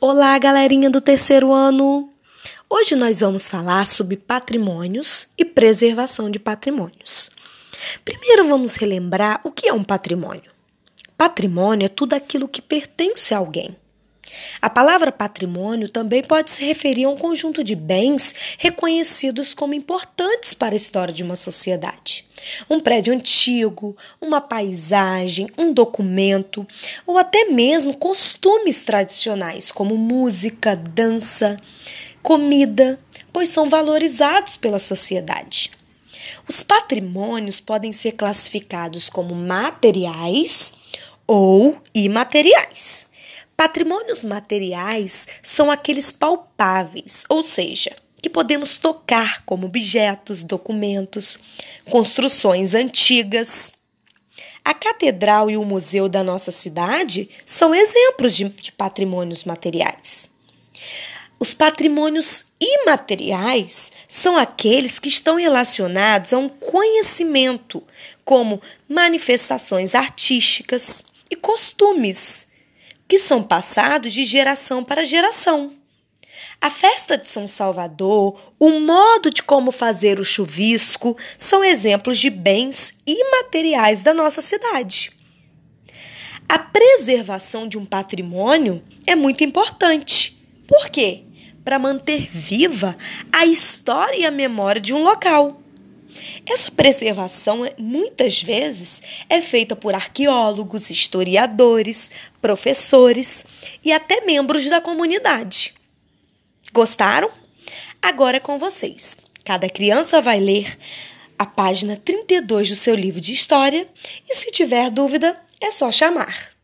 Olá, galerinha do terceiro ano! Hoje nós vamos falar sobre patrimônios e preservação de patrimônios. Primeiro vamos relembrar o que é um patrimônio. Patrimônio é tudo aquilo que pertence a alguém. A palavra patrimônio também pode se referir a um conjunto de bens reconhecidos como importantes para a história de uma sociedade. Um prédio antigo, uma paisagem, um documento ou até mesmo costumes tradicionais como música, dança, comida, pois são valorizados pela sociedade. Os patrimônios podem ser classificados como materiais ou imateriais. Patrimônios materiais são aqueles palpáveis, ou seja, que podemos tocar como objetos, documentos, construções antigas. A catedral e o museu da nossa cidade são exemplos de, de patrimônios materiais. Os patrimônios imateriais são aqueles que estão relacionados a um conhecimento, como manifestações artísticas e costumes que são passados de geração para geração. A festa de São Salvador, o modo de como fazer o chuvisco são exemplos de bens imateriais da nossa cidade. A preservação de um patrimônio é muito importante. Por quê? Para manter viva a história e a memória de um local. Essa preservação, muitas vezes, é feita por arqueólogos, historiadores, professores e até membros da comunidade. Gostaram? Agora é com vocês. Cada criança vai ler a página 32 do seu livro de história e, se tiver dúvida, é só chamar.